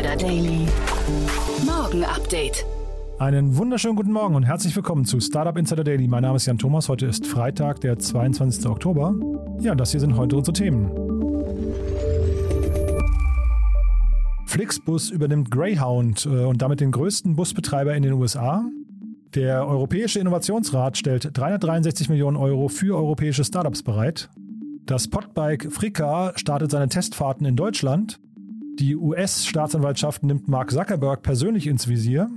Insider Daily. Morgen Update. Einen wunderschönen guten Morgen und herzlich willkommen zu Startup Insider Daily. Mein Name ist Jan Thomas. Heute ist Freitag, der 22. Oktober. Ja, das hier sind heute unsere Themen. Flixbus übernimmt Greyhound äh, und damit den größten Busbetreiber in den USA. Der Europäische Innovationsrat stellt 363 Millionen Euro für europäische Startups bereit. Das Podbike Frika startet seine Testfahrten in Deutschland. Die US-Staatsanwaltschaft nimmt Mark Zuckerberg persönlich ins Visier.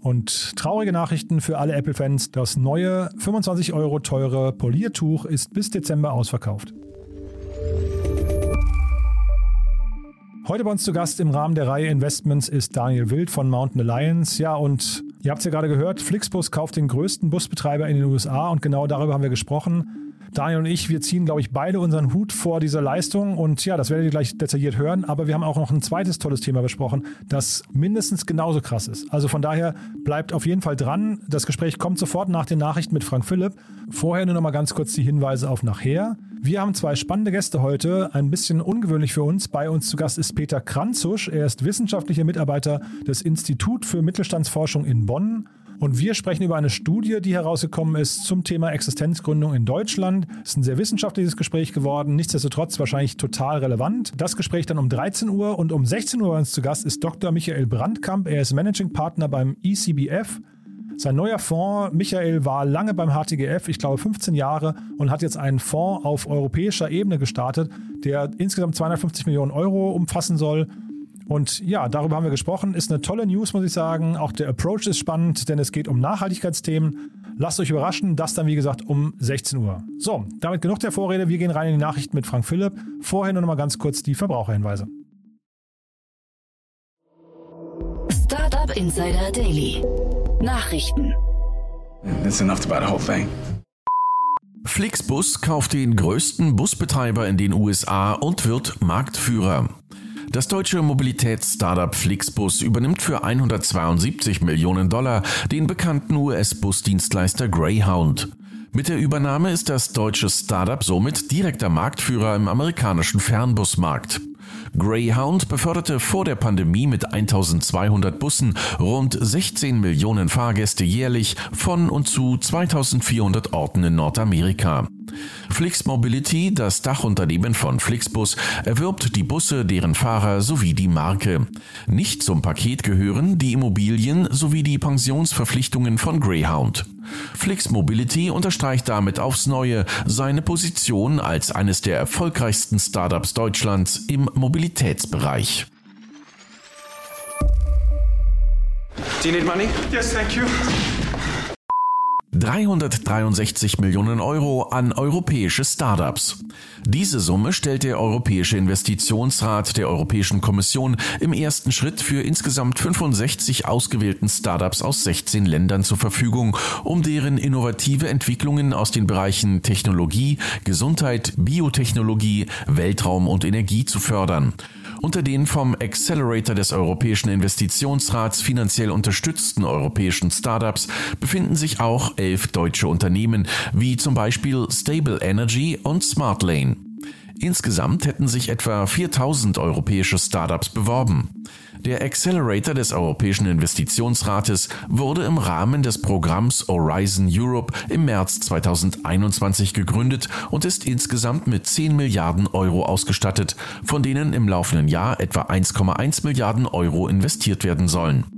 Und traurige Nachrichten für alle Apple-Fans. Das neue 25 Euro teure Poliertuch ist bis Dezember ausverkauft. Heute bei uns zu Gast im Rahmen der Reihe Investments ist Daniel Wild von Mountain Alliance. Ja, und ihr habt es ja gerade gehört, Flixbus kauft den größten Busbetreiber in den USA und genau darüber haben wir gesprochen. Daniel und ich, wir ziehen, glaube ich, beide unseren Hut vor dieser Leistung. Und ja, das werdet ihr gleich detailliert hören. Aber wir haben auch noch ein zweites tolles Thema besprochen, das mindestens genauso krass ist. Also von daher bleibt auf jeden Fall dran. Das Gespräch kommt sofort nach den Nachrichten mit Frank Philipp. Vorher nur noch mal ganz kurz die Hinweise auf nachher. Wir haben zwei spannende Gäste heute, ein bisschen ungewöhnlich für uns. Bei uns zu Gast ist Peter Kranzusch. Er ist wissenschaftlicher Mitarbeiter des Institut für Mittelstandsforschung in Bonn. Und wir sprechen über eine Studie, die herausgekommen ist zum Thema Existenzgründung in Deutschland. Es ist ein sehr wissenschaftliches Gespräch geworden, nichtsdestotrotz wahrscheinlich total relevant. Das Gespräch dann um 13 Uhr und um 16 Uhr bei uns zu Gast ist Dr. Michael Brandkamp. Er ist Managing Partner beim ECBF. Sein neuer Fonds, Michael, war lange beim HTGF, ich glaube 15 Jahre, und hat jetzt einen Fonds auf europäischer Ebene gestartet, der insgesamt 250 Millionen Euro umfassen soll und ja, darüber haben wir gesprochen. Ist eine tolle News, muss ich sagen. Auch der Approach ist spannend, denn es geht um Nachhaltigkeitsthemen. Lasst euch überraschen, das dann wie gesagt um 16 Uhr. So, damit genug der Vorrede. Wir gehen rein in die Nachrichten mit Frank Philipp. Vorher nur noch mal ganz kurz die Verbraucherhinweise. Startup Insider Daily. Nachrichten. That's enough about the whole thing. Flixbus kauft den größten Busbetreiber in den USA und wird Marktführer. Das deutsche Mobilitäts-Startup Flixbus übernimmt für 172 Millionen Dollar den bekannten US-Busdienstleister Greyhound. Mit der Übernahme ist das deutsche Startup somit direkter Marktführer im amerikanischen Fernbusmarkt. Greyhound beförderte vor der Pandemie mit 1200 Bussen rund 16 Millionen Fahrgäste jährlich von und zu 2400 Orten in Nordamerika. Flix Mobility, das Dachunternehmen von Flixbus, erwirbt die Busse, deren Fahrer sowie die Marke. Nicht zum Paket gehören die Immobilien sowie die Pensionsverpflichtungen von Greyhound. Flix Mobility unterstreicht damit aufs Neue seine Position als eines der erfolgreichsten Startups Deutschlands im Mobilitätsbereich. Do you need money? Yes, thank you. 363 Millionen Euro an europäische Startups. Diese Summe stellt der Europäische Investitionsrat der Europäischen Kommission im ersten Schritt für insgesamt 65 ausgewählten Startups aus 16 Ländern zur Verfügung, um deren innovative Entwicklungen aus den Bereichen Technologie, Gesundheit, Biotechnologie, Weltraum und Energie zu fördern. Unter den vom Accelerator des Europäischen Investitionsrats finanziell unterstützten europäischen Startups befinden sich auch elf deutsche Unternehmen, wie zum Beispiel Stable Energy und Smartlane. Insgesamt hätten sich etwa 4000 europäische Startups beworben. Der Accelerator des Europäischen Investitionsrates wurde im Rahmen des Programms Horizon Europe im März 2021 gegründet und ist insgesamt mit 10 Milliarden Euro ausgestattet, von denen im laufenden Jahr etwa 1,1 Milliarden Euro investiert werden sollen.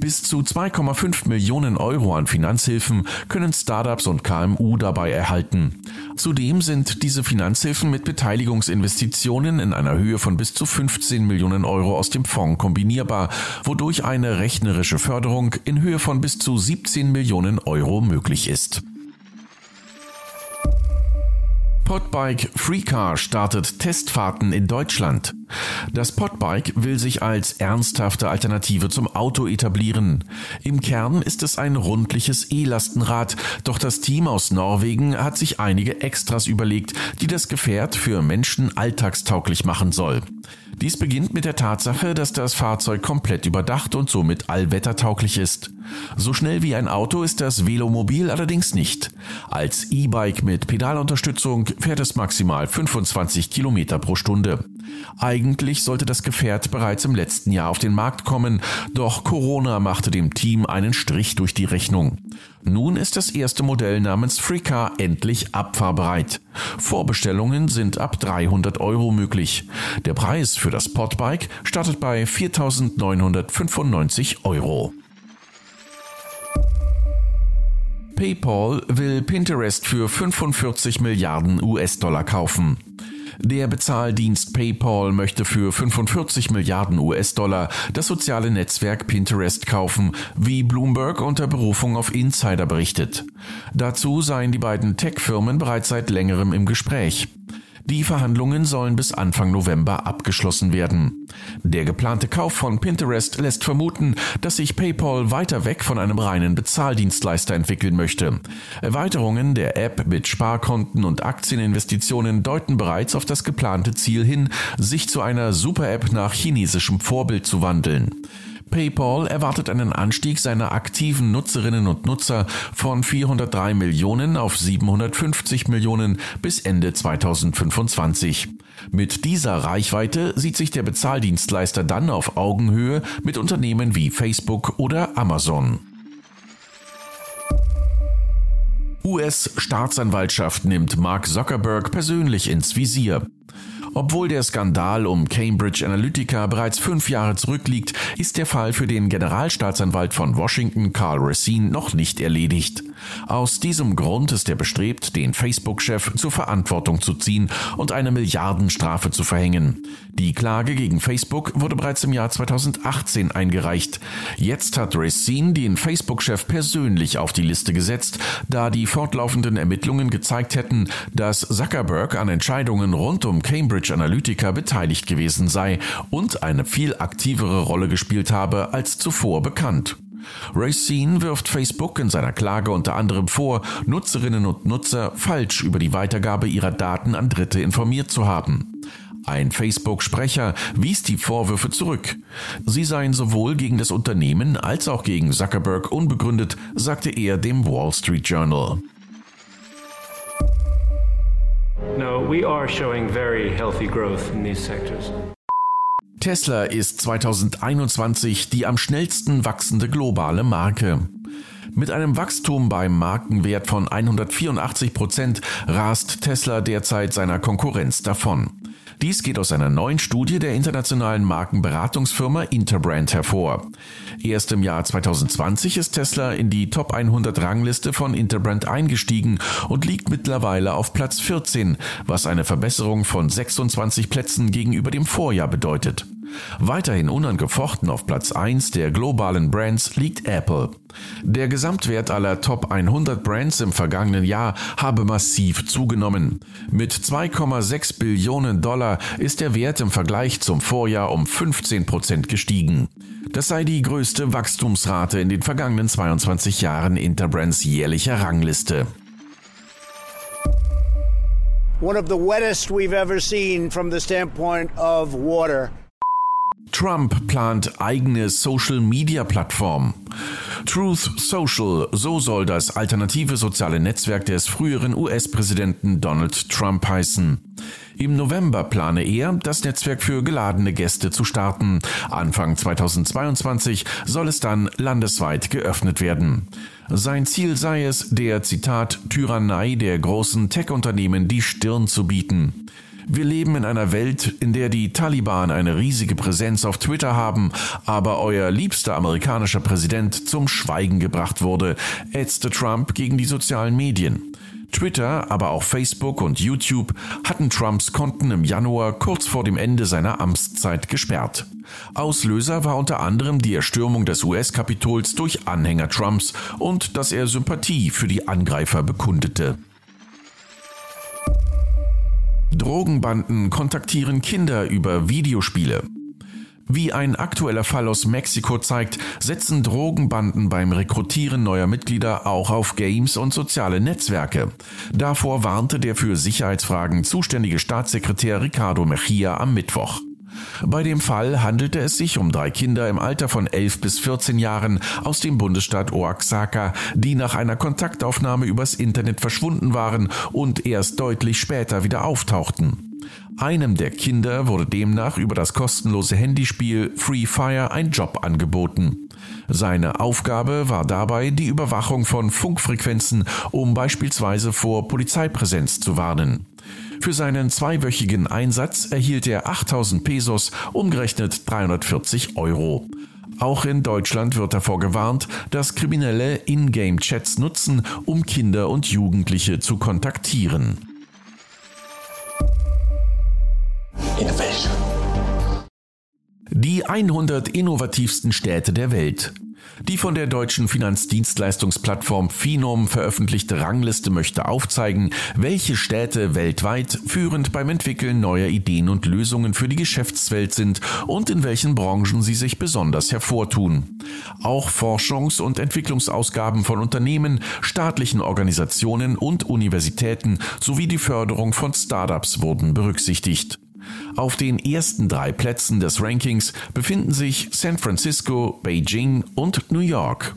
Bis zu 2,5 Millionen Euro an Finanzhilfen können Startups und KMU dabei erhalten. Zudem sind diese Finanzhilfen mit Beteiligungsinvestitionen in einer Höhe von bis zu 15 Millionen Euro aus dem Fonds kombinierbar, wodurch eine rechnerische Förderung in Höhe von bis zu 17 Millionen Euro möglich ist. Podbike FreeCar startet Testfahrten in Deutschland. Das Podbike will sich als ernsthafte Alternative zum Auto etablieren. Im Kern ist es ein rundliches E-Lastenrad, doch das Team aus Norwegen hat sich einige Extras überlegt, die das Gefährt für Menschen alltagstauglich machen soll. Dies beginnt mit der Tatsache, dass das Fahrzeug komplett überdacht und somit allwettertauglich ist. So schnell wie ein Auto ist das Velomobil allerdings nicht. Als E-Bike mit Pedalunterstützung fährt es maximal 25 Kilometer pro Stunde. Eigentlich sollte das Gefährt bereits im letzten Jahr auf den Markt kommen, doch Corona machte dem Team einen Strich durch die Rechnung. Nun ist das erste Modell namens Freecar endlich abfahrbereit. Vorbestellungen sind ab 300 Euro möglich. Der Preis für das Podbike startet bei 4.995 Euro. PayPal will Pinterest für 45 Milliarden US-Dollar kaufen. Der Bezahldienst PayPal möchte für 45 Milliarden US-Dollar das soziale Netzwerk Pinterest kaufen, wie Bloomberg unter Berufung auf Insider berichtet. Dazu seien die beiden Tech-Firmen bereits seit längerem im Gespräch. Die Verhandlungen sollen bis Anfang November abgeschlossen werden. Der geplante Kauf von Pinterest lässt vermuten, dass sich PayPal weiter weg von einem reinen Bezahldienstleister entwickeln möchte. Erweiterungen der App mit Sparkonten und Aktieninvestitionen deuten bereits auf das geplante Ziel hin, sich zu einer Super-App nach chinesischem Vorbild zu wandeln. PayPal erwartet einen Anstieg seiner aktiven Nutzerinnen und Nutzer von 403 Millionen auf 750 Millionen bis Ende 2025. Mit dieser Reichweite sieht sich der Bezahldienstleister dann auf Augenhöhe mit Unternehmen wie Facebook oder Amazon. US-Staatsanwaltschaft nimmt Mark Zuckerberg persönlich ins Visier. Obwohl der Skandal um Cambridge Analytica bereits fünf Jahre zurückliegt, ist der Fall für den Generalstaatsanwalt von Washington, Carl Racine, noch nicht erledigt. Aus diesem Grund ist er bestrebt, den Facebook-Chef zur Verantwortung zu ziehen und eine Milliardenstrafe zu verhängen. Die Klage gegen Facebook wurde bereits im Jahr 2018 eingereicht. Jetzt hat Racine den Facebook-Chef persönlich auf die Liste gesetzt, da die fortlaufenden Ermittlungen gezeigt hätten, dass Zuckerberg an Entscheidungen rund um Cambridge Analytica beteiligt gewesen sei und eine viel aktivere Rolle gespielt habe als zuvor bekannt. Racine wirft Facebook in seiner Klage unter anderem vor, Nutzerinnen und Nutzer falsch über die Weitergabe ihrer Daten an Dritte informiert zu haben. Ein Facebook-Sprecher wies die Vorwürfe zurück. Sie seien sowohl gegen das Unternehmen als auch gegen Zuckerberg unbegründet, sagte er dem Wall Street Journal. No, we are showing very healthy growth in these sectors. Tesla ist 2021 die am schnellsten wachsende globale Marke. Mit einem Wachstum beim Markenwert von 184 Prozent rast Tesla derzeit seiner Konkurrenz davon. Dies geht aus einer neuen Studie der internationalen Markenberatungsfirma Interbrand hervor. Erst im Jahr 2020 ist Tesla in die Top 100 Rangliste von Interbrand eingestiegen und liegt mittlerweile auf Platz 14, was eine Verbesserung von 26 Plätzen gegenüber dem Vorjahr bedeutet. Weiterhin unangefochten auf Platz 1 der globalen Brands liegt Apple. Der Gesamtwert aller Top 100 Brands im vergangenen Jahr habe massiv zugenommen. Mit 2,6 Billionen Dollar ist der Wert im Vergleich zum Vorjahr um 15 Prozent gestiegen. Das sei die größte Wachstumsrate in den vergangenen 22 Jahren Interbrands jährlicher Rangliste. One of the wettest we've ever seen from the standpoint of water. Trump plant eigene Social-Media-Plattform. Truth Social, so soll das alternative soziale Netzwerk des früheren US-Präsidenten Donald Trump heißen. Im November plane er, das Netzwerk für geladene Gäste zu starten. Anfang 2022 soll es dann landesweit geöffnet werden. Sein Ziel sei es, der Zitat Tyrannei der großen Tech-Unternehmen die Stirn zu bieten. Wir leben in einer Welt, in der die Taliban eine riesige Präsenz auf Twitter haben, aber euer liebster amerikanischer Präsident zum Schweigen gebracht wurde, ätzte Trump gegen die sozialen Medien. Twitter, aber auch Facebook und YouTube hatten Trumps Konten im Januar kurz vor dem Ende seiner Amtszeit gesperrt. Auslöser war unter anderem die Erstürmung des US-Kapitols durch Anhänger Trumps und dass er Sympathie für die Angreifer bekundete. Drogenbanden kontaktieren Kinder über Videospiele. Wie ein aktueller Fall aus Mexiko zeigt, setzen Drogenbanden beim Rekrutieren neuer Mitglieder auch auf Games und soziale Netzwerke. Davor warnte der für Sicherheitsfragen zuständige Staatssekretär Ricardo Mejia am Mittwoch. Bei dem Fall handelte es sich um drei Kinder im Alter von 11 bis 14 Jahren aus dem Bundesstaat Oaxaca, die nach einer Kontaktaufnahme übers Internet verschwunden waren und erst deutlich später wieder auftauchten. Einem der Kinder wurde demnach über das kostenlose Handyspiel Free Fire ein Job angeboten. Seine Aufgabe war dabei die Überwachung von Funkfrequenzen, um beispielsweise vor Polizeipräsenz zu warnen. Für seinen zweiwöchigen Einsatz erhielt er 8000 Pesos, umgerechnet 340 Euro. Auch in Deutschland wird davor gewarnt, dass Kriminelle Ingame-Chats nutzen, um Kinder und Jugendliche zu kontaktieren. Innovation. Die 100 innovativsten Städte der Welt. Die von der deutschen Finanzdienstleistungsplattform Finom veröffentlichte Rangliste möchte aufzeigen, welche Städte weltweit führend beim Entwickeln neuer Ideen und Lösungen für die Geschäftswelt sind und in welchen Branchen sie sich besonders hervortun. Auch Forschungs- und Entwicklungsausgaben von Unternehmen, staatlichen Organisationen und Universitäten sowie die Förderung von Startups wurden berücksichtigt. Auf den ersten drei Plätzen des Rankings befinden sich San Francisco, Beijing und New York.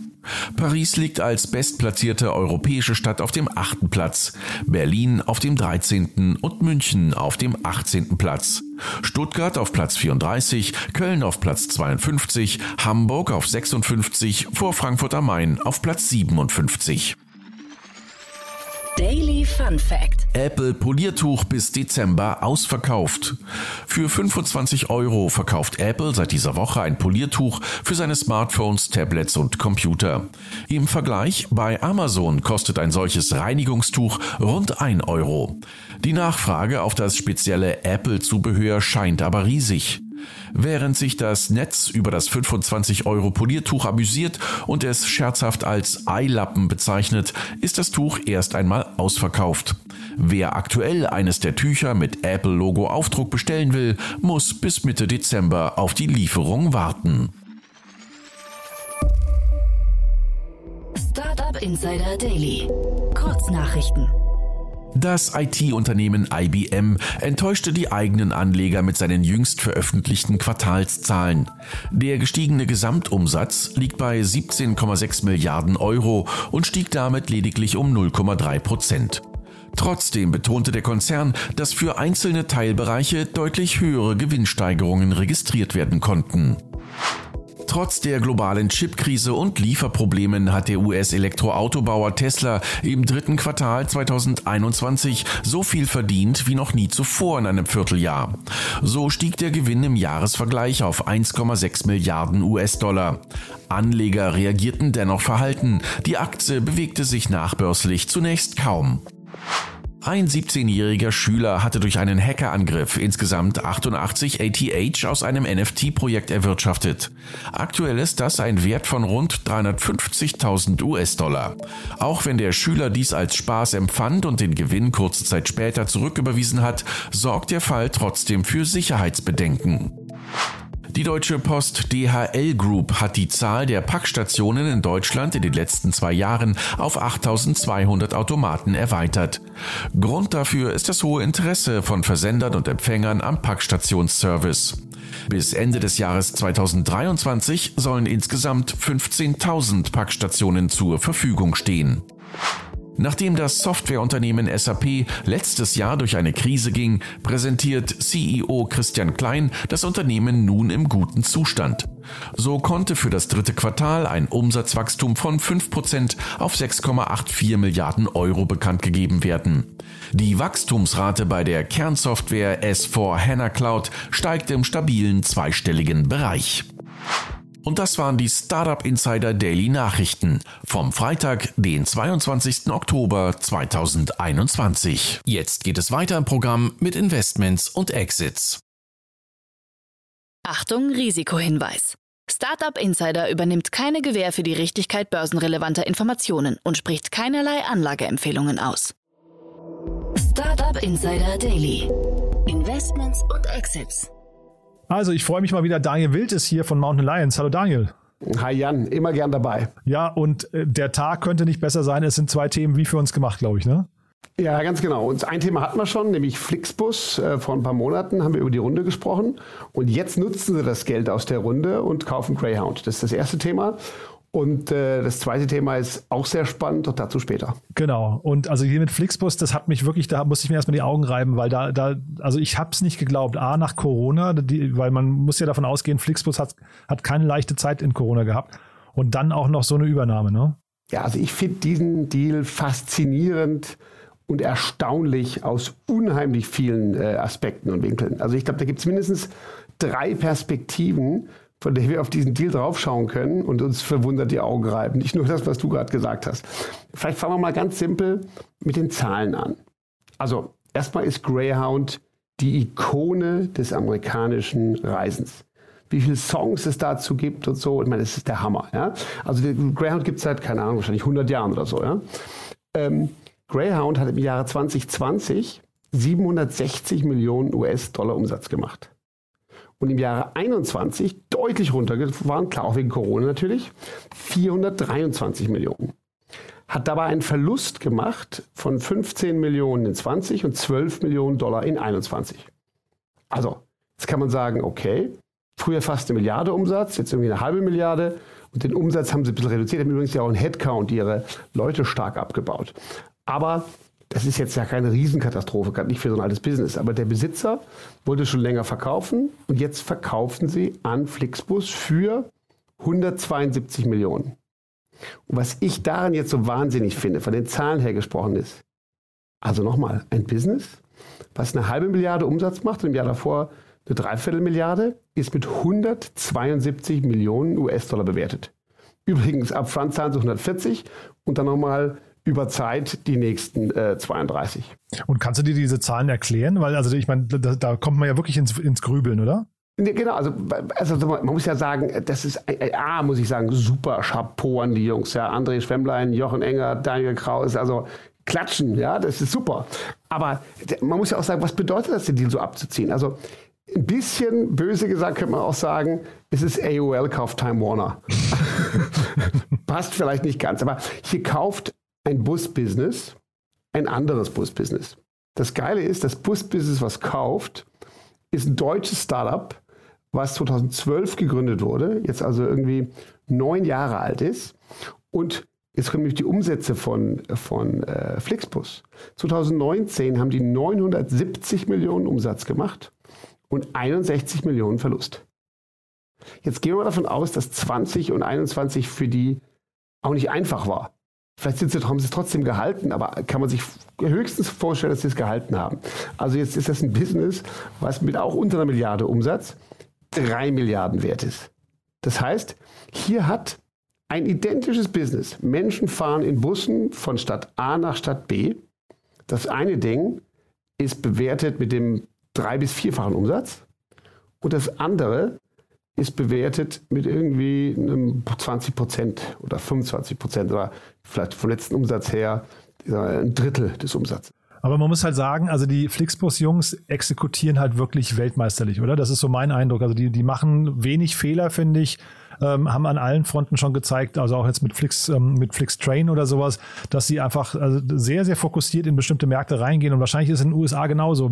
Paris liegt als bestplatzierte europäische Stadt auf dem achten Platz, Berlin auf dem 13. und München auf dem 18. Platz. Stuttgart auf Platz 34, Köln auf Platz 52, Hamburg auf 56, vor Frankfurt am Main auf Platz 57. Daily Fun Fact. Apple Poliertuch bis Dezember ausverkauft. Für 25 Euro verkauft Apple seit dieser Woche ein Poliertuch für seine Smartphones, Tablets und Computer. Im Vergleich bei Amazon kostet ein solches Reinigungstuch rund 1 Euro. Die Nachfrage auf das spezielle Apple-Zubehör scheint aber riesig. Während sich das Netz über das 25 Euro Poliertuch amüsiert und es scherzhaft als Eilappen bezeichnet, ist das Tuch erst einmal ausverkauft. Wer aktuell eines der Tücher mit Apple-Logo Aufdruck bestellen will, muss bis Mitte Dezember auf die Lieferung warten. Startup Insider Daily. Kurznachrichten. Das IT-Unternehmen IBM enttäuschte die eigenen Anleger mit seinen jüngst veröffentlichten Quartalszahlen. Der gestiegene Gesamtumsatz liegt bei 17,6 Milliarden Euro und stieg damit lediglich um 0,3 Prozent. Trotzdem betonte der Konzern, dass für einzelne Teilbereiche deutlich höhere Gewinnsteigerungen registriert werden konnten. Trotz der globalen Chipkrise und Lieferproblemen hat der US-Elektroautobauer Tesla im dritten Quartal 2021 so viel verdient wie noch nie zuvor in einem Vierteljahr. So stieg der Gewinn im Jahresvergleich auf 1,6 Milliarden US-Dollar. Anleger reagierten dennoch verhalten. Die Aktie bewegte sich nachbörslich zunächst kaum. Ein 17-jähriger Schüler hatte durch einen Hackerangriff insgesamt 88 ATH aus einem NFT-Projekt erwirtschaftet. Aktuell ist das ein Wert von rund 350.000 US-Dollar. Auch wenn der Schüler dies als Spaß empfand und den Gewinn kurze Zeit später zurücküberwiesen hat, sorgt der Fall trotzdem für Sicherheitsbedenken. Die Deutsche Post DHL Group hat die Zahl der Packstationen in Deutschland in den letzten zwei Jahren auf 8200 Automaten erweitert. Grund dafür ist das hohe Interesse von Versendern und Empfängern am Packstationsservice. Bis Ende des Jahres 2023 sollen insgesamt 15.000 Packstationen zur Verfügung stehen. Nachdem das Softwareunternehmen SAP letztes Jahr durch eine Krise ging, präsentiert CEO Christian Klein das Unternehmen nun im guten Zustand. So konnte für das dritte Quartal ein Umsatzwachstum von 5% auf 6,84 Milliarden Euro bekannt gegeben werden. Die Wachstumsrate bei der Kernsoftware S4 HANA Cloud steigt im stabilen zweistelligen Bereich. Und das waren die Startup Insider Daily Nachrichten vom Freitag, den 22. Oktober 2021. Jetzt geht es weiter im Programm mit Investments und Exits. Achtung, Risikohinweis. Startup Insider übernimmt keine Gewähr für die Richtigkeit börsenrelevanter Informationen und spricht keinerlei Anlageempfehlungen aus. Startup Insider Daily. Investments und Exits. Also, ich freue mich mal wieder. Daniel Wild ist hier von Mountain Lions. Hallo Daniel. Hi Jan, immer gern dabei. Ja, und äh, der Tag könnte nicht besser sein. Es sind zwei Themen wie für uns gemacht, glaube ich, ne? Ja, ganz genau. Und ein Thema hatten wir schon, nämlich Flixbus. Äh, vor ein paar Monaten haben wir über die Runde gesprochen. Und jetzt nutzen sie das Geld aus der Runde und kaufen Greyhound. Das ist das erste Thema. Und äh, das zweite Thema ist auch sehr spannend, doch dazu später. Genau. Und also hier mit Flixbus, das hat mich wirklich, da musste ich mir erstmal die Augen reiben, weil da, da, also ich habe es nicht geglaubt. A, nach Corona, die, weil man muss ja davon ausgehen, Flixbus hat, hat keine leichte Zeit in Corona gehabt. Und dann auch noch so eine Übernahme, ne? Ja, also ich finde diesen Deal faszinierend und erstaunlich aus unheimlich vielen äh, Aspekten und Winkeln. Also ich glaube, da gibt es mindestens drei Perspektiven, von der wir auf diesen Deal draufschauen können und uns verwundert die Augen reiben. Nicht nur das, was du gerade gesagt hast. Vielleicht fangen wir mal ganz simpel mit den Zahlen an. Also erstmal ist Greyhound die Ikone des amerikanischen Reisens. Wie viele Songs es dazu gibt und so, ich meine, das ist der Hammer. Ja? Also Greyhound gibt es seit, keine Ahnung, wahrscheinlich 100 Jahren oder so. Ja? Ähm, Greyhound hat im Jahre 2020 760 Millionen US-Dollar Umsatz gemacht und im Jahre 21 deutlich runtergefahren, klar auch wegen Corona natürlich, 423 Millionen. Hat dabei einen Verlust gemacht von 15 Millionen in 20 und 12 Millionen Dollar in 21. Also, jetzt kann man sagen, okay, früher fast eine Milliarde Umsatz, jetzt irgendwie eine halbe Milliarde und den Umsatz haben sie ein bisschen reduziert, haben übrigens ja auch einen Headcount ihre Leute stark abgebaut. Aber das ist jetzt ja keine Riesenkatastrophe, gerade nicht für so ein altes Business. Aber der Besitzer wollte schon länger verkaufen und jetzt verkaufen sie an Flixbus für 172 Millionen. Und was ich daran jetzt so wahnsinnig finde, von den Zahlen her gesprochen ist, also nochmal, ein Business, was eine halbe Milliarde Umsatz macht und im Jahr davor eine Dreiviertelmilliarde, ist mit 172 Millionen US-Dollar bewertet. Übrigens, Upfront zahlen sie 140 und dann nochmal über Zeit die nächsten äh, 32. Und kannst du dir diese Zahlen erklären? Weil, also ich meine, da, da, kommt man ja wirklich ins, ins Grübeln, oder? Genau, also, also man muss ja sagen, das ist A, muss ich sagen, super Chapeau an die Jungs. Ja, André Schwemmlein, Jochen Enger, Daniel Kraus, also klatschen, ja, das ist super. Aber man muss ja auch sagen, was bedeutet das, den Deal so abzuziehen? Also ein bisschen böse gesagt könnte man auch sagen, es ist AOL kauft Time Warner. Passt vielleicht nicht ganz, aber hier kauft ein Busbusiness ein anderes Busbusiness. Das Geile ist, das Busbusiness, was kauft, ist ein deutsches Startup, was 2012 gegründet wurde, jetzt also irgendwie neun Jahre alt ist. Und jetzt kommen nämlich die Umsätze von, von äh, Flixbus. 2019 haben die 970 Millionen Umsatz gemacht und 61 Millionen Verlust. Jetzt gehen wir davon aus, dass 20 und 21 für die auch nicht einfach war. Vielleicht sind sie, haben sie es trotzdem gehalten, aber kann man sich höchstens vorstellen, dass sie es gehalten haben. Also jetzt ist das ein Business, was mit auch unter einer Milliarde Umsatz drei Milliarden wert ist. Das heißt, hier hat ein identisches Business. Menschen fahren in Bussen von Stadt A nach Stadt B. Das eine Ding ist bewertet mit dem drei- bis vierfachen Umsatz und das andere ist bewertet mit irgendwie einem 20 Prozent oder 25 Prozent oder vielleicht vom letzten Umsatz her ein Drittel des Umsatzes. Aber man muss halt sagen, also die Flixbus-Jungs exekutieren halt wirklich weltmeisterlich, oder? Das ist so mein Eindruck. Also die, die machen wenig Fehler, finde ich ähm, haben an allen Fronten schon gezeigt, also auch jetzt mit Flix, ähm, mit Flix Train oder sowas, dass sie einfach also sehr, sehr fokussiert in bestimmte Märkte reingehen und wahrscheinlich ist es in den USA genauso.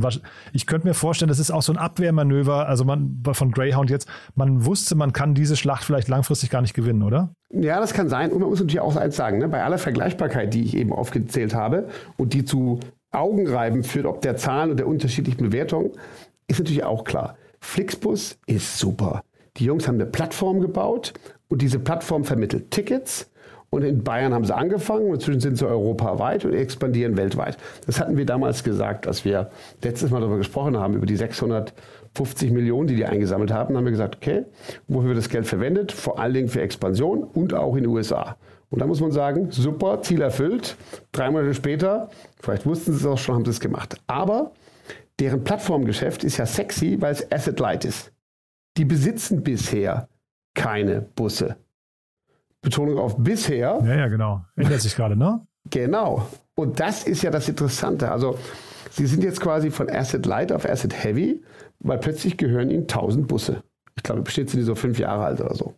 Ich könnte mir vorstellen, das ist auch so ein Abwehrmanöver, also man von Greyhound jetzt, man wusste, man kann diese Schlacht vielleicht langfristig gar nicht gewinnen, oder? Ja, das kann sein. Und man muss natürlich auch eins sagen, ne? bei aller Vergleichbarkeit, die ich eben aufgezählt habe und die zu Augenreiben führt, ob der Zahlen und der unterschiedlichen Bewertungen, ist natürlich auch klar. Flixbus ist super. Die Jungs haben eine Plattform gebaut und diese Plattform vermittelt Tickets. Und in Bayern haben sie angefangen, inzwischen sind sie europaweit und expandieren weltweit. Das hatten wir damals gesagt, als wir letztes Mal darüber gesprochen haben, über die 650 Millionen, die die eingesammelt haben. Haben wir gesagt, okay, wofür wird das Geld verwendet? Vor allen Dingen für Expansion und auch in den USA. Und da muss man sagen, super, Ziel erfüllt. Drei Monate später, vielleicht wussten sie es auch schon, haben sie es gemacht. Aber deren Plattformgeschäft ist ja sexy, weil es Asset Light ist die besitzen bisher keine Busse. Betonung auf bisher. Ja, ja, genau. Ändert sich gerade, ne? Genau. Und das ist ja das Interessante. Also, sie sind jetzt quasi von Asset Light auf Asset Heavy, weil plötzlich gehören ihnen 1000 Busse. Ich glaube, bestimmt sind die so fünf Jahre alt oder so.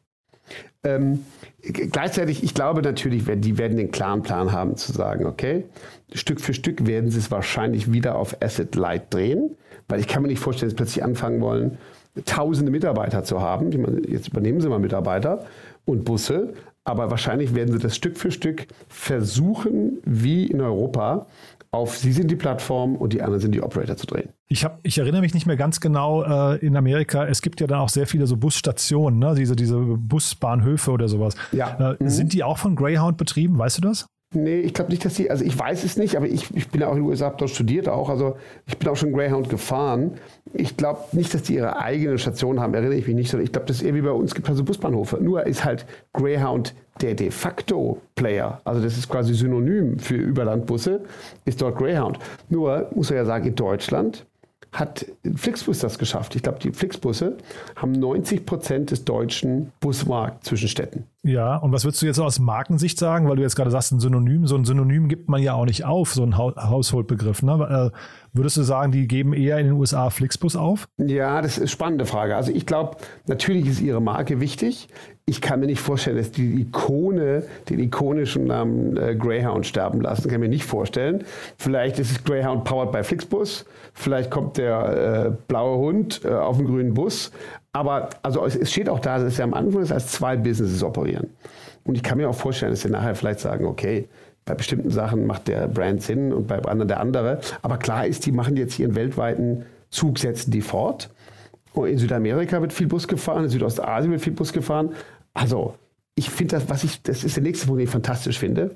Ähm, gleichzeitig, ich glaube natürlich, die werden den klaren Plan haben zu sagen, okay, Stück für Stück werden sie es wahrscheinlich wieder auf Asset Light drehen, weil ich kann mir nicht vorstellen, dass sie plötzlich anfangen wollen, tausende Mitarbeiter zu haben. Jetzt übernehmen sie mal Mitarbeiter und Busse. Aber wahrscheinlich werden sie das Stück für Stück versuchen, wie in Europa, auf sie sind die Plattform und die anderen sind die Operator zu drehen. Ich, hab, ich erinnere mich nicht mehr ganz genau äh, in Amerika, es gibt ja dann auch sehr viele so Busstationen, ne? diese, diese Busbahnhöfe oder sowas. Ja. Äh, mhm. Sind die auch von Greyhound betrieben, weißt du das? Nee, ich glaube nicht, dass sie, also ich weiß es nicht, aber ich, ich bin ja auch in den USA, habe dort studiert auch, also ich bin auch schon Greyhound gefahren. Ich glaube nicht, dass die ihre eigene Station haben, erinnere ich mich nicht, sondern ich glaube, das ist eher wie bei uns, gibt also Busbahnhofe. Nur ist halt Greyhound der de facto Player, also das ist quasi synonym für Überlandbusse, ist dort Greyhound. Nur, muss man ja sagen, in Deutschland hat Flixbus das geschafft. Ich glaube, die Flixbusse haben 90 Prozent des deutschen Busmarkts zwischen Städten. Ja, und was würdest du jetzt aus Markensicht sagen, weil du jetzt gerade sagst, ein Synonym, so ein Synonym gibt man ja auch nicht auf, so ein Hausholdbegriff. Ne? Äh, würdest du sagen, die geben eher in den USA Flixbus auf? Ja, das ist eine spannende Frage. Also ich glaube, natürlich ist ihre Marke wichtig. Ich kann mir nicht vorstellen, dass die Ikone, den ikonischen Namen äh, Greyhound sterben lassen. Kann mir nicht vorstellen. Vielleicht ist es Greyhound powered by Flixbus. Vielleicht kommt der äh, blaue Hund äh, auf dem grünen Bus. Aber also es steht auch da, dass sie am Anfang als zwei Businesses operieren. Und ich kann mir auch vorstellen, dass sie nachher vielleicht sagen, okay, bei bestimmten Sachen macht der Brand Sinn und bei anderen der andere. Aber klar ist, die machen jetzt ihren weltweiten Zug, setzen die fort. Und in Südamerika wird viel Bus gefahren, in Südostasien wird viel Bus gefahren. Also, ich finde das, was ich, das ist der nächste Punkt, den ich fantastisch finde.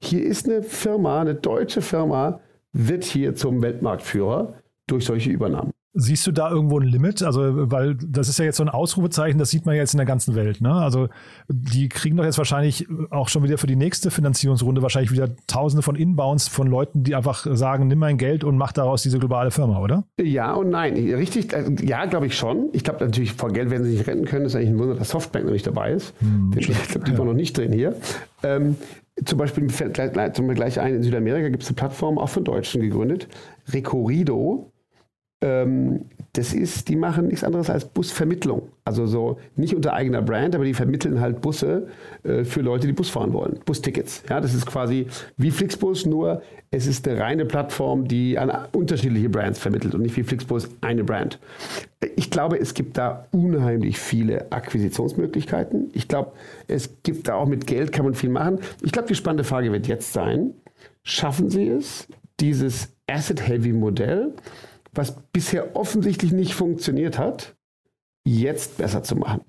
Hier ist eine Firma, eine deutsche Firma, wird hier zum Weltmarktführer durch solche Übernahmen. Siehst du da irgendwo ein Limit? Also, weil das ist ja jetzt so ein Ausrufezeichen, das sieht man jetzt in der ganzen Welt. Ne? Also, die kriegen doch jetzt wahrscheinlich auch schon wieder für die nächste Finanzierungsrunde wahrscheinlich wieder Tausende von Inbounds von Leuten, die einfach sagen, nimm mein Geld und mach daraus diese globale Firma, oder? Ja und nein. Richtig, äh, ja, glaube ich schon. Ich glaube natürlich, vor Geld werden sie nicht retten können. Das ist eigentlich ein Wunder, dass Softbank noch nicht dabei ist. Hm, ich glaube, die ja. war noch nicht drin hier. Ähm, zum Beispiel fällt gleich, gleich ein, in Südamerika gibt es eine Plattform, auch von Deutschen gegründet, Recorido das ist, die machen nichts anderes als Busvermittlung. Also so nicht unter eigener Brand, aber die vermitteln halt Busse äh, für Leute, die Bus fahren wollen. Bustickets. Ja, das ist quasi wie Flixbus, nur es ist eine reine Plattform, die an unterschiedliche Brands vermittelt und nicht wie Flixbus eine Brand. Ich glaube, es gibt da unheimlich viele Akquisitionsmöglichkeiten. Ich glaube, es gibt da auch mit Geld kann man viel machen. Ich glaube, die spannende Frage wird jetzt sein, schaffen Sie es, dieses Asset-Heavy-Modell was bisher offensichtlich nicht funktioniert hat, jetzt besser zu machen.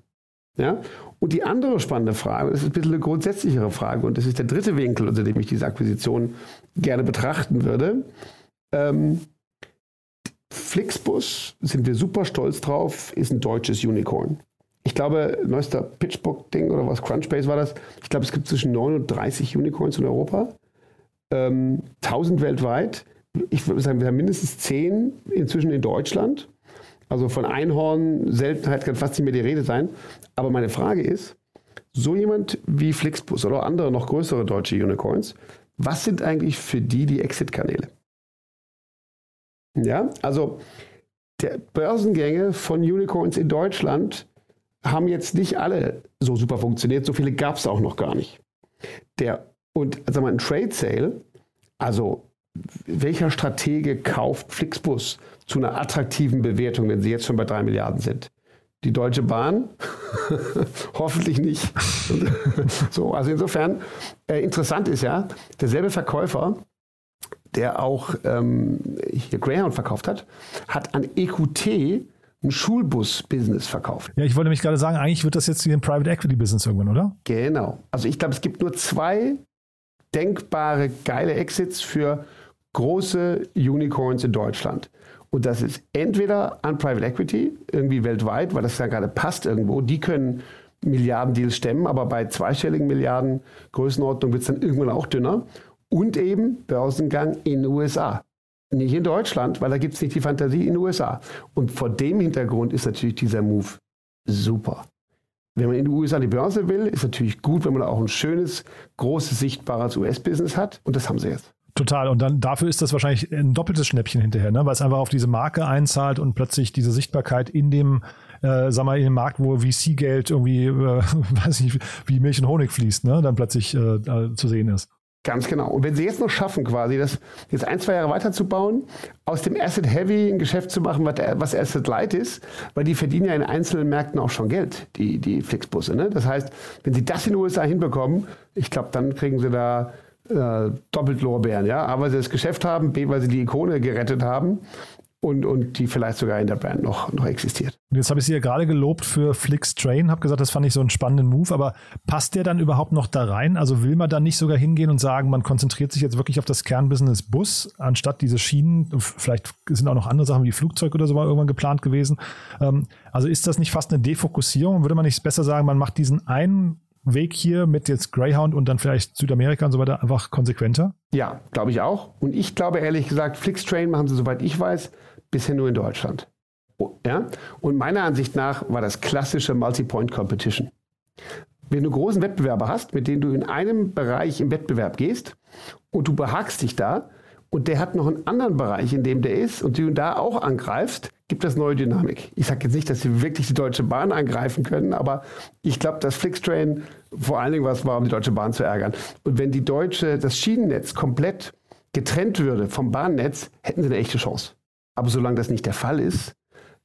Ja? Und die andere spannende Frage, das ist ein bisschen eine grundsätzlichere Frage, und das ist der dritte Winkel, unter dem ich diese Akquisition gerne betrachten würde. Ähm, Flixbus, sind wir super stolz drauf, ist ein deutsches Unicorn. Ich glaube, neuester Pitchbook-Ding oder was, Crunchbase war das. Ich glaube, es gibt zwischen 9 und 30 Unicorns in Europa. Ähm, 1000 weltweit ich würde sagen, wir haben mindestens zehn inzwischen in Deutschland. Also von Einhorn, Seltenheit kann fast nicht mehr die Rede sein. Aber meine Frage ist, so jemand wie Flixbus oder andere noch größere deutsche Unicorns, was sind eigentlich für die die Exit-Kanäle? Ja, also der Börsengänge von Unicorns in Deutschland haben jetzt nicht alle so super funktioniert. So viele gab es auch noch gar nicht. Der, und also ein Trade Sale, also welcher Stratege kauft Flixbus zu einer attraktiven Bewertung, wenn sie jetzt schon bei drei Milliarden sind? Die Deutsche Bahn? Hoffentlich nicht. so, also insofern, äh, interessant ist ja, derselbe Verkäufer, der auch ähm, hier Greyhound verkauft hat, hat an EQT ein Schulbus-Business verkauft. Ja, ich wollte mich gerade sagen, eigentlich wird das jetzt wie ein Private Equity-Business irgendwann, oder? Genau. Also ich glaube, es gibt nur zwei denkbare geile Exits für große Unicorns in Deutschland. Und das ist entweder an Private Equity, irgendwie weltweit, weil das ja gerade passt irgendwo. Die können Milliardendeals stemmen, aber bei zweistelligen Milliarden Größenordnung wird es dann irgendwann auch dünner. Und eben Börsengang in den USA. Nicht in Deutschland, weil da gibt es nicht die Fantasie in den USA. Und vor dem Hintergrund ist natürlich dieser Move super. Wenn man in den USA die Börse will, ist natürlich gut, wenn man auch ein schönes, großes, sichtbares US-Business hat. Und das haben sie jetzt. Total. Und dann dafür ist das wahrscheinlich ein doppeltes Schnäppchen hinterher, ne? weil es einfach auf diese Marke einzahlt und plötzlich diese Sichtbarkeit in dem, äh, sag mal, in dem Markt, wo VC-Geld irgendwie, äh, weiß nicht, wie Milch und Honig fließt, ne? dann plötzlich äh, zu sehen ist. Ganz genau. Und wenn sie jetzt noch schaffen, quasi das jetzt ein, zwei Jahre weiterzubauen, aus dem Asset Heavy ein Geschäft zu machen, was Asset Light ist, weil die verdienen ja in einzelnen Märkten auch schon Geld, die, die Flixbusse. Ne? Das heißt, wenn sie das in den USA hinbekommen, ich glaube, dann kriegen sie da äh, doppelt Lorbeeren. Ja? A, weil sie das Geschäft haben, B, weil sie die Ikone gerettet haben und, und die vielleicht sogar in der Brand noch, noch existiert. Jetzt habe ich Sie ja gerade gelobt für Flix Train, habe gesagt, das fand ich so einen spannenden Move, aber passt der dann überhaupt noch da rein? Also will man dann nicht sogar hingehen und sagen, man konzentriert sich jetzt wirklich auf das Kernbusiness Bus, anstatt diese Schienen, vielleicht sind auch noch andere Sachen wie Flugzeug oder so mal irgendwann geplant gewesen. Ähm, also ist das nicht fast eine Defokussierung? Würde man nicht besser sagen, man macht diesen einen Weg hier mit jetzt Greyhound und dann vielleicht Südamerika und so weiter einfach konsequenter? Ja, glaube ich auch. Und ich glaube ehrlich gesagt, Flixtrain machen sie, soweit ich weiß, bisher nur in Deutschland. Oh, ja? Und meiner Ansicht nach war das klassische Multi-Point Competition. Wenn du großen Wettbewerber hast, mit denen du in einem Bereich im Wettbewerb gehst und du behagst dich da und der hat noch einen anderen Bereich, in dem der ist und du da auch angreifst, gibt das neue Dynamik. Ich sage jetzt nicht, dass sie wirklich die Deutsche Bahn angreifen können, aber ich glaube, dass Flixtrain vor allen Dingen was war, um die Deutsche Bahn zu ärgern. Und wenn die deutsche, das Schienennetz komplett getrennt würde vom Bahnnetz, hätten sie eine echte Chance. Aber solange das nicht der Fall ist,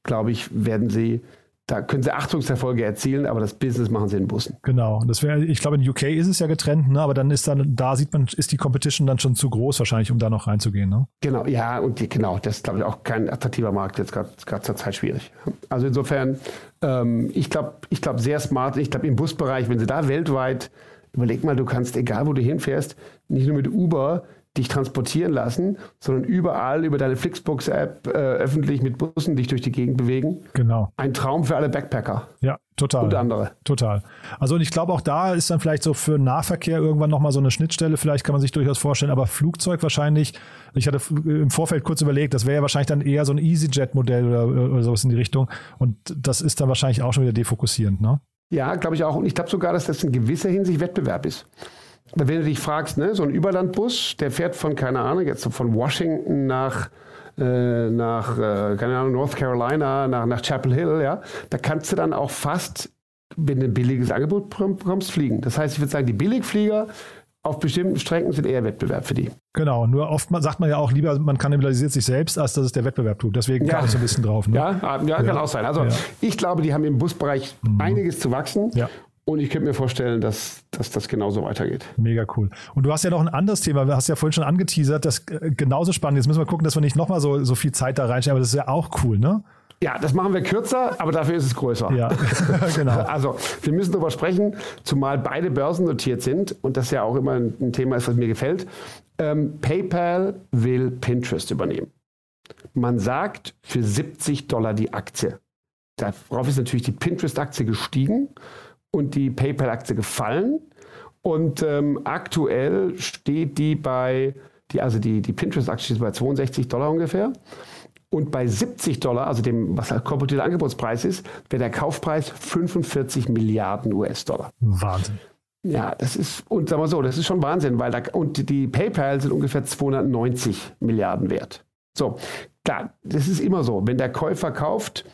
glaube ich, werden sie da können sie Achtungserfolge erzielen, aber das Business machen sie in Bussen. Genau. Das wäre, ich glaube, in UK ist es ja getrennt, ne? aber dann ist dann, da sieht man, ist die Competition dann schon zu groß wahrscheinlich, um da noch reinzugehen. Ne? Genau, ja, und die, genau, das ist, glaube ich, auch kein attraktiver Markt, jetzt gerade zur Zeit schwierig. Also insofern, ähm, ich glaube, ich glaube sehr smart, ich glaube im Busbereich, wenn sie da weltweit, überleg mal, du kannst, egal wo du hinfährst, nicht nur mit Uber, dich transportieren lassen, sondern überall über deine Flixbooks-App äh, öffentlich mit Bussen dich durch die Gegend bewegen. Genau. Ein Traum für alle Backpacker. Ja, total. Und andere. Total. Also und ich glaube auch da ist dann vielleicht so für Nahverkehr irgendwann nochmal so eine Schnittstelle, vielleicht kann man sich durchaus vorstellen, aber Flugzeug wahrscheinlich, ich hatte im Vorfeld kurz überlegt, das wäre ja wahrscheinlich dann eher so ein EasyJet-Modell oder, oder sowas in die Richtung und das ist dann wahrscheinlich auch schon wieder defokussierend, ne? Ja, glaube ich auch. Und ich glaube sogar, dass das in gewisser Hinsicht Wettbewerb ist wenn du dich fragst, ne, so ein Überlandbus, der fährt von, keine Ahnung, jetzt von Washington nach, äh, nach äh, keine Ahnung, North Carolina, nach, nach Chapel Hill, ja, da kannst du dann auch fast, wenn du ein billiges Angebot bekommst, fliegen. Das heißt, ich würde sagen, die Billigflieger auf bestimmten Strecken sind eher Wettbewerb für die. Genau, nur oft sagt man ja auch lieber, man kannibalisiert sich selbst, als dass es der Wettbewerb tut. Deswegen ja. kam ich so ein bisschen drauf. Ne? Ja, ja, ja, kann auch sein. Also ja. ich glaube, die haben im Busbereich mhm. einiges zu wachsen. Und ich könnte mir vorstellen, dass, dass das genauso weitergeht. Mega cool. Und du hast ja noch ein anderes Thema, du hast ja vorhin schon angeteasert, das äh, genauso spannend. Jetzt müssen wir gucken, dass wir nicht nochmal so, so viel Zeit da reinstellen, aber das ist ja auch cool, ne? Ja, das machen wir kürzer, aber dafür ist es größer. Ja, genau. Also, wir müssen darüber sprechen, zumal beide Börsen notiert sind und das ja auch immer ein Thema ist, was mir gefällt. Ähm, PayPal will Pinterest übernehmen. Man sagt für 70 Dollar die Aktie. Darauf ist natürlich die Pinterest-Aktie gestiegen und die PayPal-Aktie gefallen. Und ähm, aktuell steht die bei, die, also die, die Pinterest-Aktie ist bei 62 Dollar ungefähr. Und bei 70 Dollar, also dem, was der korporativer Angebotspreis ist, wäre der Kaufpreis 45 Milliarden US-Dollar. Wahnsinn. Ja, das ist, und sagen wir so, das ist schon Wahnsinn, weil da, und die PayPal sind ungefähr 290 Milliarden wert. So, klar, das ist immer so. Wenn der Käufer kauft,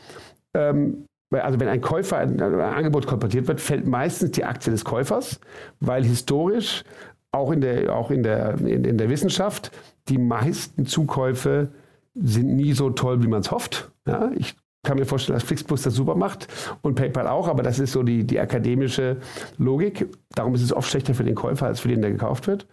ähm, also wenn ein Käufer ein, ein Angebot kolportiert wird, fällt meistens die Aktie des Käufers, weil historisch auch in der, auch in der, in, in der Wissenschaft die meisten Zukäufe sind nie so toll, wie man es hofft. Ja, ich kann mir vorstellen, dass Flixbus das super macht und PayPal auch, aber das ist so die, die akademische Logik. Darum ist es oft schlechter für den Käufer als für den, der gekauft wird.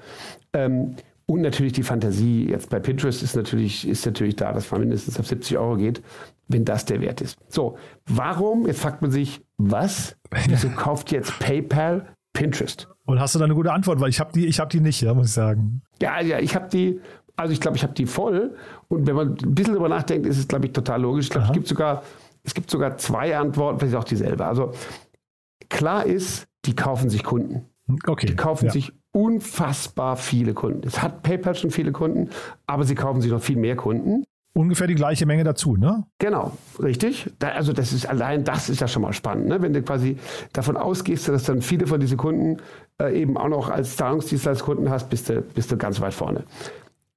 Ähm, und natürlich die Fantasie jetzt bei Pinterest ist natürlich, ist natürlich da, dass man mindestens auf 70 Euro geht, wenn das der Wert ist. So, warum, jetzt fragt man sich, was? Wieso kauft jetzt PayPal Pinterest? Und hast du da eine gute Antwort? Weil ich habe die, ich habe die nicht, ja, muss ich sagen. Ja, ja, ich habe die, also ich glaube, ich habe die voll. Und wenn man ein bisschen darüber nachdenkt, ist es, glaube ich, total logisch. Ich glaube, es gibt sogar, es gibt sogar zwei Antworten, vielleicht auch dieselbe. Also klar ist, die kaufen sich Kunden. Okay. Die kaufen ja. sich unfassbar viele Kunden. Es hat PayPal schon viele Kunden, aber sie kaufen sich noch viel mehr Kunden. Ungefähr die gleiche Menge dazu, ne? Genau, richtig. Da, also das ist allein das ist ja schon mal spannend, ne? wenn du quasi davon ausgehst, dass dann viele von diesen Kunden äh, eben auch noch als Zahlungsdienstleister Kunden hast, bist du, bist du ganz weit vorne.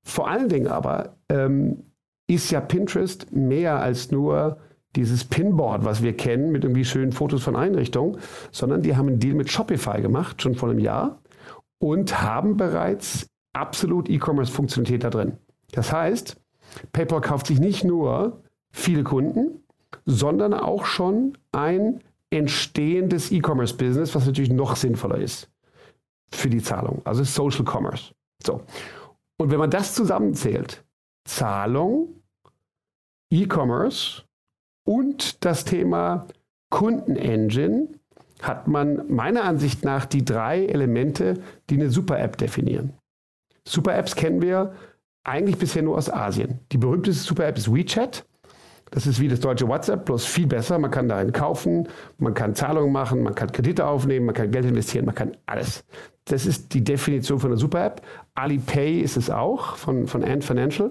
Vor allen Dingen aber ähm, ist ja Pinterest mehr als nur dieses Pinboard, was wir kennen, mit irgendwie schönen Fotos von Einrichtungen, sondern die haben einen Deal mit Shopify gemacht, schon vor einem Jahr. Und haben bereits absolut E-Commerce-Funktionalität da drin. Das heißt, PayPal kauft sich nicht nur viele Kunden, sondern auch schon ein entstehendes E-Commerce-Business, was natürlich noch sinnvoller ist für die Zahlung, also Social Commerce. So. Und wenn man das zusammenzählt, Zahlung, E-Commerce und das Thema Kundenengine, hat man meiner Ansicht nach die drei Elemente, die eine Super-App definieren. Super-Apps kennen wir eigentlich bisher nur aus Asien. Die berühmteste Super-App ist WeChat. Das ist wie das deutsche WhatsApp, bloß viel besser. Man kann darin kaufen, man kann Zahlungen machen, man kann Kredite aufnehmen, man kann Geld investieren, man kann alles. Das ist die Definition von einer Super-App. Alipay ist es auch von, von Ant Financial.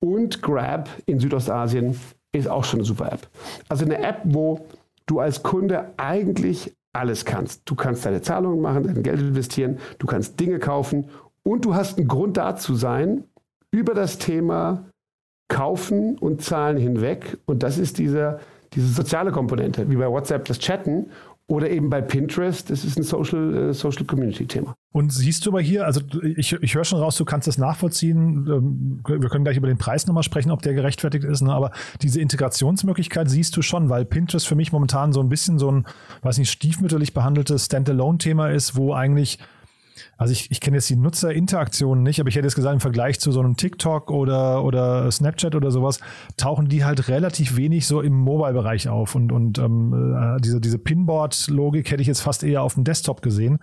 Und Grab in Südostasien ist auch schon eine Super-App. Also eine App, wo du als Kunde eigentlich alles kannst. Du kannst deine Zahlungen machen, dein Geld investieren, du kannst Dinge kaufen und du hast einen Grund da zu sein über das Thema Kaufen und Zahlen hinweg. Und das ist diese, diese soziale Komponente, wie bei WhatsApp das Chatten oder eben bei Pinterest, das ist ein Social, äh, Social Community Thema. Und siehst du aber hier, also ich, ich höre schon raus, du kannst das nachvollziehen. Ähm, wir können gleich über den Preis nochmal sprechen, ob der gerechtfertigt ist, ne? aber diese Integrationsmöglichkeit siehst du schon, weil Pinterest für mich momentan so ein bisschen so ein, weiß nicht, stiefmütterlich behandeltes Standalone-Thema ist, wo eigentlich also ich, ich kenne jetzt die Nutzerinteraktionen nicht, aber ich hätte jetzt gesagt, im Vergleich zu so einem TikTok oder, oder Snapchat oder sowas, tauchen die halt relativ wenig so im Mobile-Bereich auf. Und, und ähm, äh, diese, diese Pinboard-Logik hätte ich jetzt fast eher auf dem Desktop gesehen.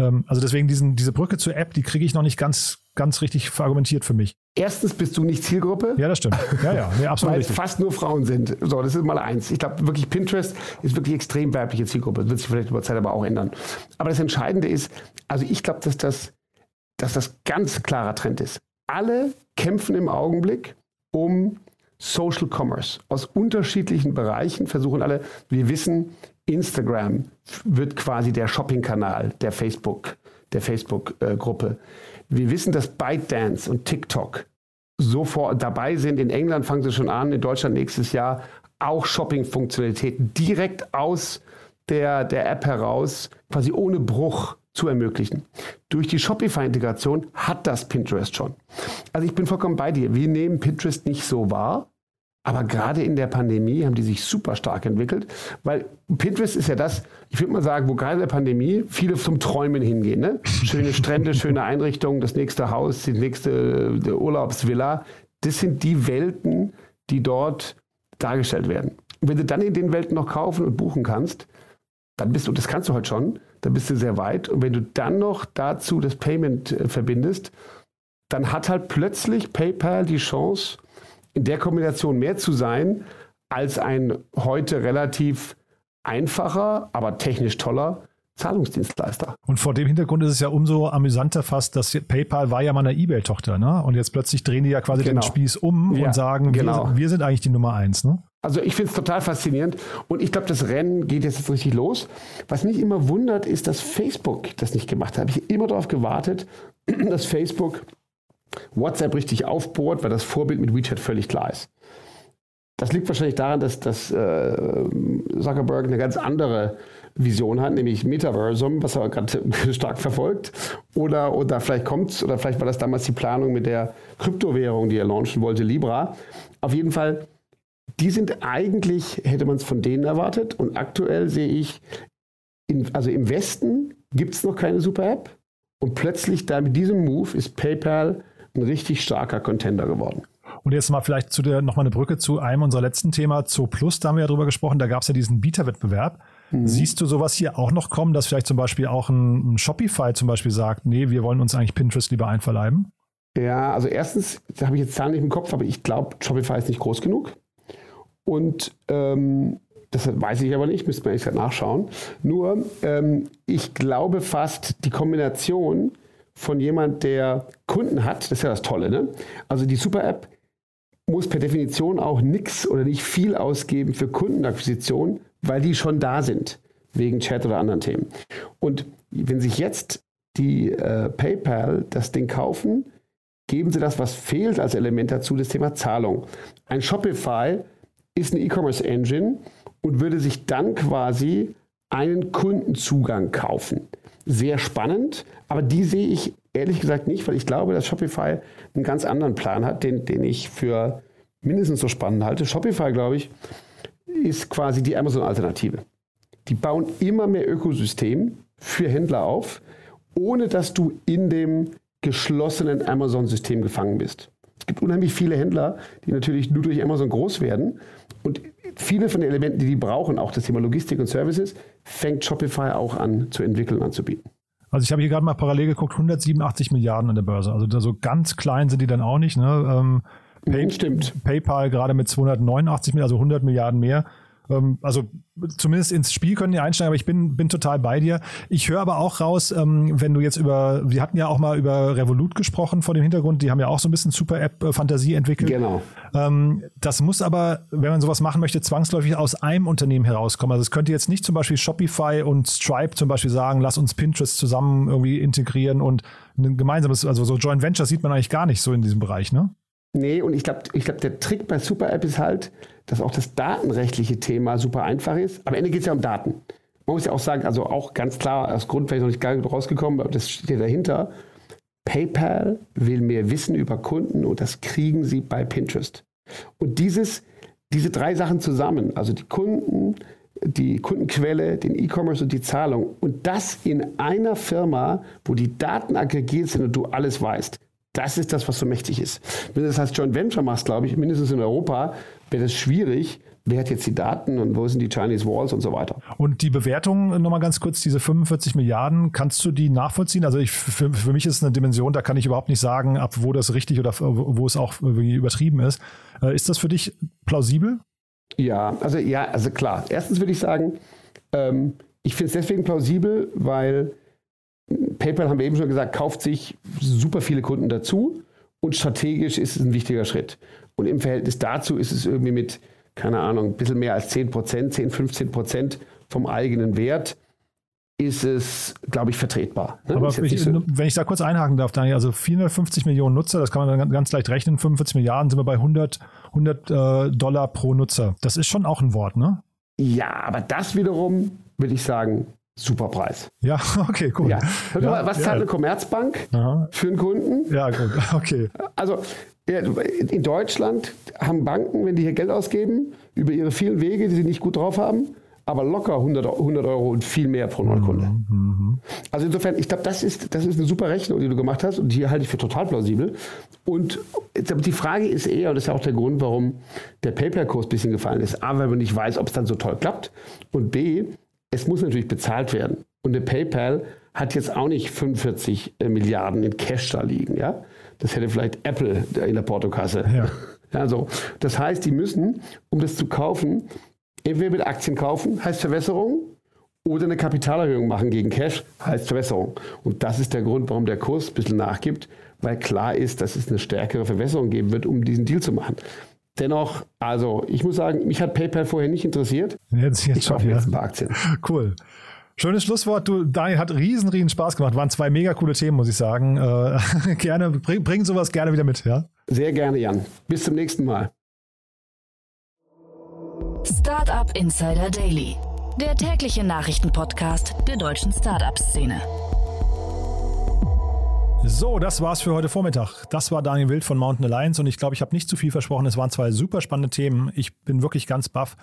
Ähm, also deswegen diesen, diese Brücke zur App, die kriege ich noch nicht ganz, ganz richtig verargumentiert für mich. Erstens bist du nicht Zielgruppe. Ja, das stimmt. Ja, ja, nee, absolut. Weil es fast nur Frauen sind. So, das ist mal eins. Ich glaube wirklich, Pinterest ist wirklich extrem weibliche Zielgruppe. Das wird sich vielleicht über Zeit aber auch ändern. Aber das Entscheidende ist, also ich glaube, dass das, dass das ganz klarer Trend ist. Alle kämpfen im Augenblick um Social Commerce. Aus unterschiedlichen Bereichen versuchen alle, wir wissen, Instagram wird quasi der Shopping-Kanal der Facebook, der Facebook-Gruppe. Wir wissen, dass ByteDance und TikTok sofort dabei sind. In England fangen sie schon an, in Deutschland nächstes Jahr auch Shopping-Funktionalitäten direkt aus der, der App heraus, quasi ohne Bruch zu ermöglichen. Durch die Shopify-Integration hat das Pinterest schon. Also ich bin vollkommen bei dir. Wir nehmen Pinterest nicht so wahr. Aber gerade in der Pandemie haben die sich super stark entwickelt, weil Pinterest ist ja das, ich würde mal sagen, wo gerade in der Pandemie viele zum Träumen hingehen. Ne? Schöne Strände, schöne Einrichtungen, das nächste Haus, die nächste Urlaubsvilla. Das sind die Welten, die dort dargestellt werden. Und wenn du dann in den Welten noch kaufen und buchen kannst, dann bist du, das kannst du heute schon, dann bist du sehr weit. Und wenn du dann noch dazu das Payment äh, verbindest, dann hat halt plötzlich PayPal die Chance, in der Kombination mehr zu sein als ein heute relativ einfacher, aber technisch toller Zahlungsdienstleister. Und vor dem Hintergrund ist es ja umso amüsanter fast, dass PayPal war ja mal eine eBay-Tochter, ne? Und jetzt plötzlich drehen die ja quasi genau. den Spieß um ja, und sagen, genau. wir, wir, sind eigentlich die Nummer eins, ne? Also ich finde es total faszinierend und ich glaube, das Rennen geht jetzt richtig los. Was mich immer wundert, ist, dass Facebook das nicht gemacht hat. Ich habe immer darauf gewartet, dass Facebook WhatsApp richtig aufbohrt, weil das Vorbild mit WeChat völlig klar ist. Das liegt wahrscheinlich daran, dass, dass äh, Zuckerberg eine ganz andere Vision hat, nämlich Metaversum, was er gerade stark verfolgt. Oder, oder vielleicht kommt oder vielleicht war das damals die Planung mit der Kryptowährung, die er launchen wollte, Libra. Auf jeden Fall, die sind eigentlich, hätte man es von denen erwartet. Und aktuell sehe ich, in, also im Westen gibt es noch keine Super-App. Und plötzlich da mit diesem Move ist PayPal ein richtig starker Contender geworden. Und jetzt mal vielleicht zu der nochmal eine Brücke zu einem unserer letzten Thema, zu Plus, da haben wir ja drüber gesprochen, da gab es ja diesen Bieterwettbewerb. Mhm. Siehst du sowas hier auch noch kommen, dass vielleicht zum Beispiel auch ein, ein Shopify zum Beispiel sagt, nee, wir wollen uns eigentlich Pinterest lieber einverleiben? Ja, also erstens, da habe ich jetzt Zahlen nicht im Kopf, aber ich glaube, Shopify ist nicht groß genug. Und ähm, das weiß ich aber nicht, müsste man echt nachschauen. Nur, ähm, ich glaube fast, die Kombination von jemand, der Kunden hat, das ist ja das Tolle, ne? Also die Super-App muss per Definition auch nichts oder nicht viel ausgeben für Kundenakquisition, weil die schon da sind, wegen Chat oder anderen Themen. Und wenn sich jetzt die äh, PayPal das Ding kaufen, geben sie das, was fehlt als Element dazu, das Thema Zahlung. Ein Shopify ist eine E-Commerce-Engine und würde sich dann quasi einen Kundenzugang kaufen. sehr spannend, aber die sehe ich ehrlich gesagt nicht, weil ich glaube, dass Shopify einen ganz anderen Plan hat, den, den ich für mindestens so spannend halte. Shopify, glaube ich, ist quasi die Amazon-Alternative. Die bauen immer mehr Ökosystem für Händler auf, ohne dass du in dem geschlossenen Amazon-System gefangen bist. Es gibt unheimlich viele Händler, die natürlich nur durch Amazon groß werden. Und viele von den Elementen, die die brauchen, auch das Thema Logistik und Services, fängt Shopify auch an zu entwickeln und anzubieten. Also ich habe hier gerade mal parallel geguckt, 187 Milliarden an der Börse. Also so ganz klein sind die dann auch nicht. Ne? Ähm, Pay Stimmt. PayPal gerade mit 289 Milliarden, also 100 Milliarden mehr. Ähm, also zumindest ins Spiel können die einsteigen, aber ich bin, bin total bei dir. Ich höre aber auch raus, ähm, wenn du jetzt über, wir hatten ja auch mal über Revolut gesprochen vor dem Hintergrund, die haben ja auch so ein bisschen Super-App-Fantasie entwickelt. Genau. Ähm, das muss aber, wenn man sowas machen möchte, zwangsläufig aus einem Unternehmen herauskommen. Also es könnte jetzt nicht zum Beispiel Shopify und Stripe zum Beispiel sagen, lass uns Pinterest zusammen irgendwie integrieren und ein gemeinsames, also so Joint Venture sieht man eigentlich gar nicht so in diesem Bereich, ne? Nee, und ich glaube, ich glaub, der Trick bei Super App ist halt, dass auch das datenrechtliche Thema super einfach ist. Am Ende geht es ja um Daten. Man muss ja auch sagen, also auch ganz klar, als Grund vielleicht noch nicht gar rausgekommen, aber das steht dahinter. PayPal will mehr Wissen über Kunden und das kriegen sie bei Pinterest. Und dieses, diese drei Sachen zusammen, also die Kunden, die Kundenquelle, den E-Commerce und die Zahlung und das in einer Firma, wo die Daten aggregiert sind und du alles weißt, das ist das, was so mächtig ist. Wenn du das als Joint Venture machst, glaube ich, mindestens in Europa, wäre das schwierig. Wer hat jetzt die Daten und wo sind die Chinese Walls und so weiter? Und die Bewertung, nochmal ganz kurz, diese 45 Milliarden, kannst du die nachvollziehen? Also ich, für, für mich ist es eine Dimension, da kann ich überhaupt nicht sagen, ab wo das richtig oder wo es auch übertrieben ist. Äh, ist das für dich plausibel? Ja, also ja, also klar. Erstens würde ich sagen, ähm, ich finde es deswegen plausibel, weil PayPal, haben wir eben schon gesagt, kauft sich super viele Kunden dazu und strategisch ist es ein wichtiger Schritt. Und im Verhältnis dazu ist es irgendwie mit, keine Ahnung, ein bisschen mehr als 10 Prozent, 10, 15 Prozent vom eigenen Wert ist es, glaube ich, vertretbar. Ne? Aber ich, so wenn ich da kurz einhaken darf, Daniel, also 450 Millionen Nutzer, das kann man dann ganz leicht rechnen, 45 Milliarden sind wir bei 100, 100 äh, Dollar pro Nutzer. Das ist schon auch ein Wort, ne? Ja, aber das wiederum, würde ich sagen, super Preis. Ja, okay, cool. Ja. Ja, was zahlt eine Commerzbank Aha. für einen Kunden? Ja, gut, okay. Also in Deutschland haben Banken, wenn die hier Geld ausgeben, über ihre vielen Wege, die sie nicht gut drauf haben, aber locker 100, 100 Euro und viel mehr pro Neukunde. Mhm, mhm. Also insofern, ich glaube, das ist, das ist eine super Rechnung, die du gemacht hast und die halte ich für total plausibel. Und die Frage ist eher, und das ist ja auch der Grund, warum der PayPal-Kurs ein bisschen gefallen ist, A, weil man nicht weiß, ob es dann so toll klappt und B, es muss natürlich bezahlt werden. Und der PayPal hat jetzt auch nicht 45 äh, Milliarden in Cash da liegen. Ja? Das hätte vielleicht Apple in der Portokasse. Ja. Also, das heißt, die müssen, um das zu kaufen, entweder mit Aktien kaufen, heißt Verwässerung, oder eine Kapitalerhöhung machen gegen Cash, heißt Verwässerung. Und das ist der Grund, warum der Kurs ein bisschen nachgibt, weil klar ist, dass es eine stärkere Verwässerung geben wird, um diesen Deal zu machen. Dennoch, also ich muss sagen, mich hat PayPal vorher nicht interessiert. Jetzt, jetzt ich kaufe jetzt ein paar Aktien. Cool. Schönes Schlusswort. Du, Daniel, hat riesen, riesen Spaß gemacht. Waren zwei mega coole Themen, muss ich sagen. Äh, gerne, bring, bring sowas gerne wieder mit, ja? Sehr gerne, Jan. Bis zum nächsten Mal. Startup Insider Daily, der tägliche Nachrichtenpodcast der deutschen Startup-Szene. So, das war's für heute Vormittag. Das war Daniel Wild von Mountain Alliance und ich glaube, ich habe nicht zu viel versprochen. Es waren zwei super spannende Themen. Ich bin wirklich ganz baff.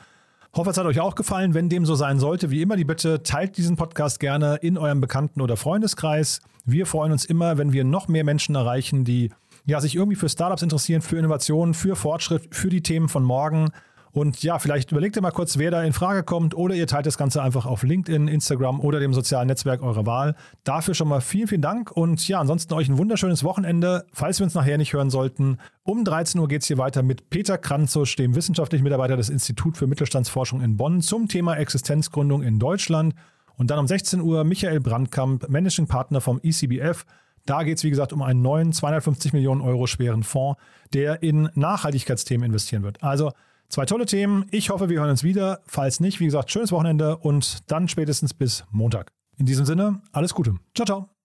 Hoffe, es hat euch auch gefallen. Wenn dem so sein sollte, wie immer die Bitte, teilt diesen Podcast gerne in eurem Bekannten- oder Freundeskreis. Wir freuen uns immer, wenn wir noch mehr Menschen erreichen, die ja, sich irgendwie für Startups interessieren, für Innovationen, für Fortschritt, für die Themen von morgen. Und ja, vielleicht überlegt ihr mal kurz, wer da in Frage kommt oder ihr teilt das Ganze einfach auf LinkedIn, Instagram oder dem sozialen Netzwerk eurer Wahl. Dafür schon mal vielen, vielen Dank und ja, ansonsten euch ein wunderschönes Wochenende. Falls wir uns nachher nicht hören sollten, um 13 Uhr geht es hier weiter mit Peter Kranzusch, dem wissenschaftlichen Mitarbeiter des Instituts für Mittelstandsforschung in Bonn zum Thema Existenzgründung in Deutschland. Und dann um 16 Uhr Michael Brandkamp, Managing Partner vom ECBF. Da geht es, wie gesagt, um einen neuen 250 Millionen Euro schweren Fonds, der in Nachhaltigkeitsthemen investieren wird. Also Zwei tolle Themen. Ich hoffe, wir hören uns wieder. Falls nicht, wie gesagt, schönes Wochenende und dann spätestens bis Montag. In diesem Sinne, alles Gute. Ciao, ciao.